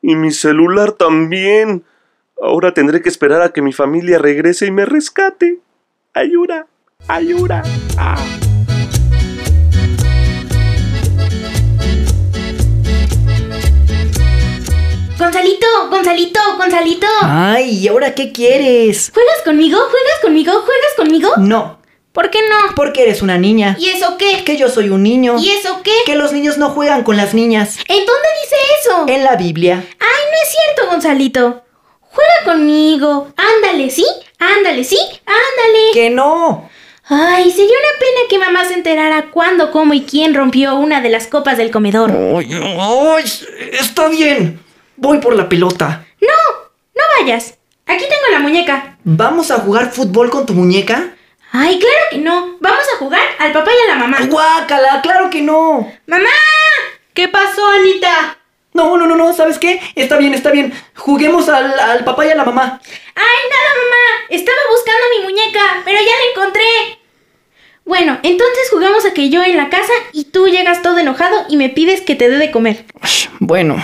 Y mi celular también. Ahora tendré que esperar a que mi familia regrese y me rescate. Ayuda, ayuda. Ah. Gonzalito, Gonzalito, Gonzalito. Ay, ¿y ahora qué quieres? ¿Juegas conmigo? ¿Juegas conmigo? ¿Juegas conmigo? No, ¿Por qué no? porque eres una niña. ¿Y eso qué? Que yo soy un niño. ¿Y eso qué? Que los niños no juegan con las niñas. ¿En dónde dice eso? En la Biblia. Ay, no es cierto, Gonzalito. Juega conmigo. Ándale, ¿sí? Ándale, ¿sí? Ándale. Que no. Ay, sería una pena que mamá se enterara cuándo, cómo y quién rompió una de las copas del comedor. Ay, ay, está bien. Voy por la pelota. No, no vayas. Aquí tengo la muñeca. ¿Vamos a jugar fútbol con tu muñeca? Ay, claro que no. Vamos a jugar al papá y a la mamá. Guácala, claro que no. ¡Mamá! ¿Qué pasó, Anita? No, no, no, no, ¿sabes qué? Está bien, está bien. Juguemos al, al papá y a la mamá. ¡Ay, nada, mamá! Estaba buscando mi muñeca, pero ya la encontré. Bueno, entonces jugamos a que yo en la casa y tú llegas todo enojado y me pides que te dé de comer. Bueno.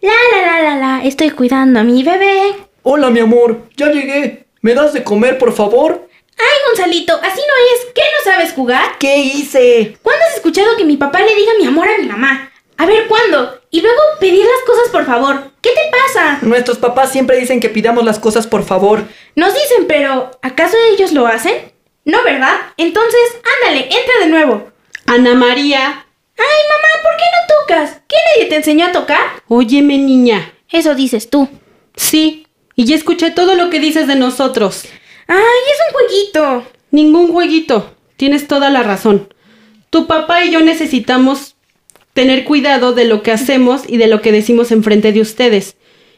La, la, la, la, la, estoy cuidando a mi bebé. Hola, mi amor. Ya llegué. ¿Me das de comer, por favor? Ay, Gonzalito, así no es. ¿Qué no sabes jugar? ¿Qué hice? ¿Cuándo has escuchado que mi papá le diga mi amor a mi mamá? A ver, ¿cuándo? Y luego pedir las cosas por favor. ¿Qué te pasa? Nuestros papás siempre dicen que pidamos las cosas por favor. Nos dicen, pero ¿acaso ellos lo hacen? No, ¿verdad? Entonces, ándale, entra de nuevo. Ana María. Ay, mamá, ¿por qué no tocas? ¿Qué nadie te enseñó a tocar? Óyeme, niña. Eso dices tú. Sí, y ya escuché todo lo que dices de nosotros. Ay, es un jueguito. Ningún jueguito. Tienes toda la razón. Tu papá y yo necesitamos tener cuidado de lo que hacemos y de lo que decimos enfrente de ustedes.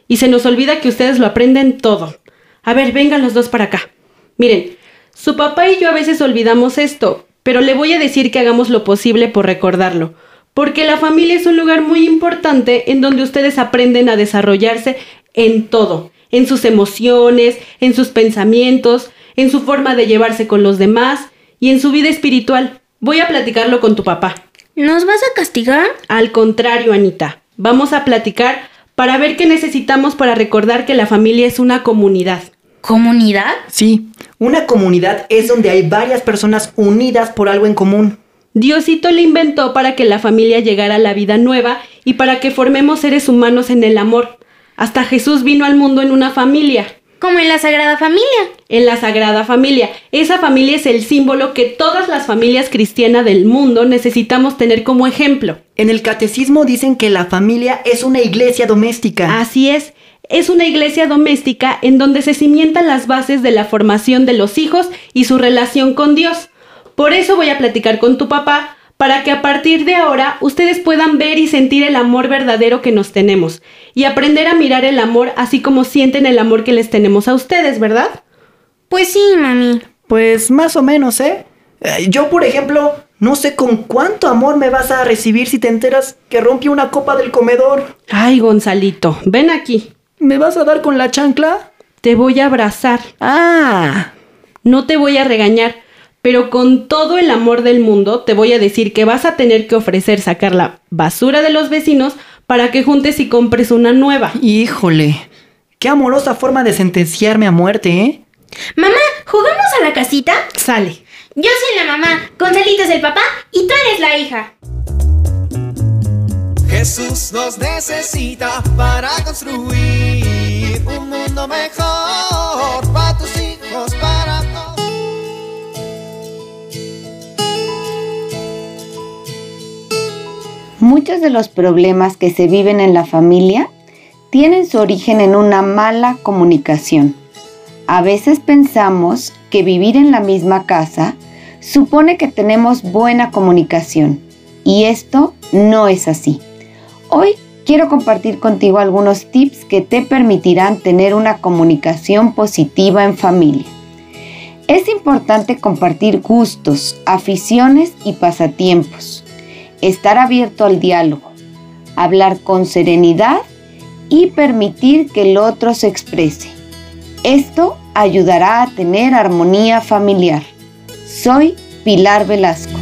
Y se nos olvida que ustedes lo aprenden todo. A ver, vengan los dos para acá. Miren, su papá y yo a veces olvidamos esto, pero le voy a decir que hagamos lo posible por recordarlo. Porque la familia es un lugar muy importante en donde ustedes aprenden a desarrollarse en todo, en sus emociones, en sus pensamientos, en su forma de llevarse con los demás y en su vida espiritual. Voy a platicarlo con tu papá. ¿Nos vas a castigar? Al contrario, Anita, vamos a platicar para ver qué necesitamos para recordar que la familia es una comunidad. ¿Comunidad? Sí, una comunidad es donde hay varias personas unidas por algo en común. Diosito le inventó para que la familia llegara a la vida nueva y para que formemos seres humanos en el amor. Hasta Jesús vino al mundo en una familia. Como en la Sagrada Familia. En la Sagrada Familia. Esa familia es el símbolo que todas las familias cristianas del mundo necesitamos tener como ejemplo. En el catecismo dicen que la familia es una iglesia doméstica. Así es. Es una iglesia doméstica en donde se cimientan las bases de la formación de los hijos y su relación con Dios. Por eso voy a platicar con tu papá para que a partir de ahora ustedes puedan ver y sentir el amor verdadero que nos tenemos y aprender a mirar el amor así como sienten el amor que les tenemos a ustedes, ¿verdad? Pues sí, mami. Pues más o menos, ¿eh? Eh, Yo, por ejemplo, no sé con cuánto amor me vas a recibir si te enteras que rompí una copa del comedor. Ay, Gonzalito, ven aquí. ¿Me vas a dar con la chancla? Te voy a abrazar. Ah, No te voy a regañar, pero con todo el amor del mundo te voy a decir que vas a tener que ofrecer sacar la basura de los vecinos para que juntes y compres una nueva. híjole. Qué amorosa forma de sentenciarme a muerte, ¿eh? Mamá, ¿jugamos a la casita? Sale. Yo soy la mamá, Gonzalito es el papá y tú eres la hija. Jesús nos necesita para construir un mundo mejor Muchos de los problemas que se viven en la familia tienen su origen en una mala comunicación. A veces pensamos que vivir en la misma casa supone que tenemos buena comunicación y esto no es así. Hoy quiero compartir contigo algunos tips que te permitirán tener una comunicación positiva en familia. Es importante compartir gustos, aficiones y pasatiempos, estar abierto al diálogo, hablar con serenidad y permitir que el otro se exprese. Esto ayudará a tener armonía familiar. Soy Pilar Velasco.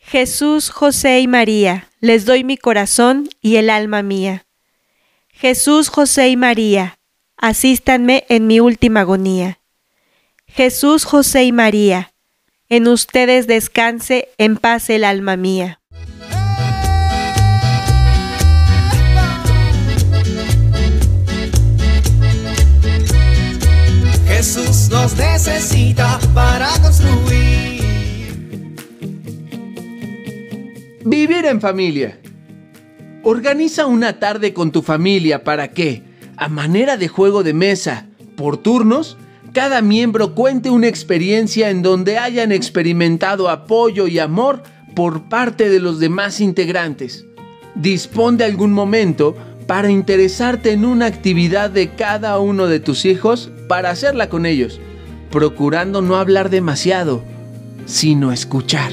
Jesús, José y María, les doy mi corazón y el alma mía. Jesús, José y María, asístanme en mi última agonía. Jesús, José y María, en ustedes descanse en paz el alma mía. Jesús nos necesita para construir. Vivir en familia. Organiza una tarde con tu familia para que, a manera de juego de mesa, por turnos, cada miembro cuente una experiencia en donde hayan experimentado apoyo y amor por parte de los demás integrantes. Dispón de algún momento para interesarte en una actividad de cada uno de tus hijos para hacerla con ellos, procurando no hablar demasiado, sino escuchar.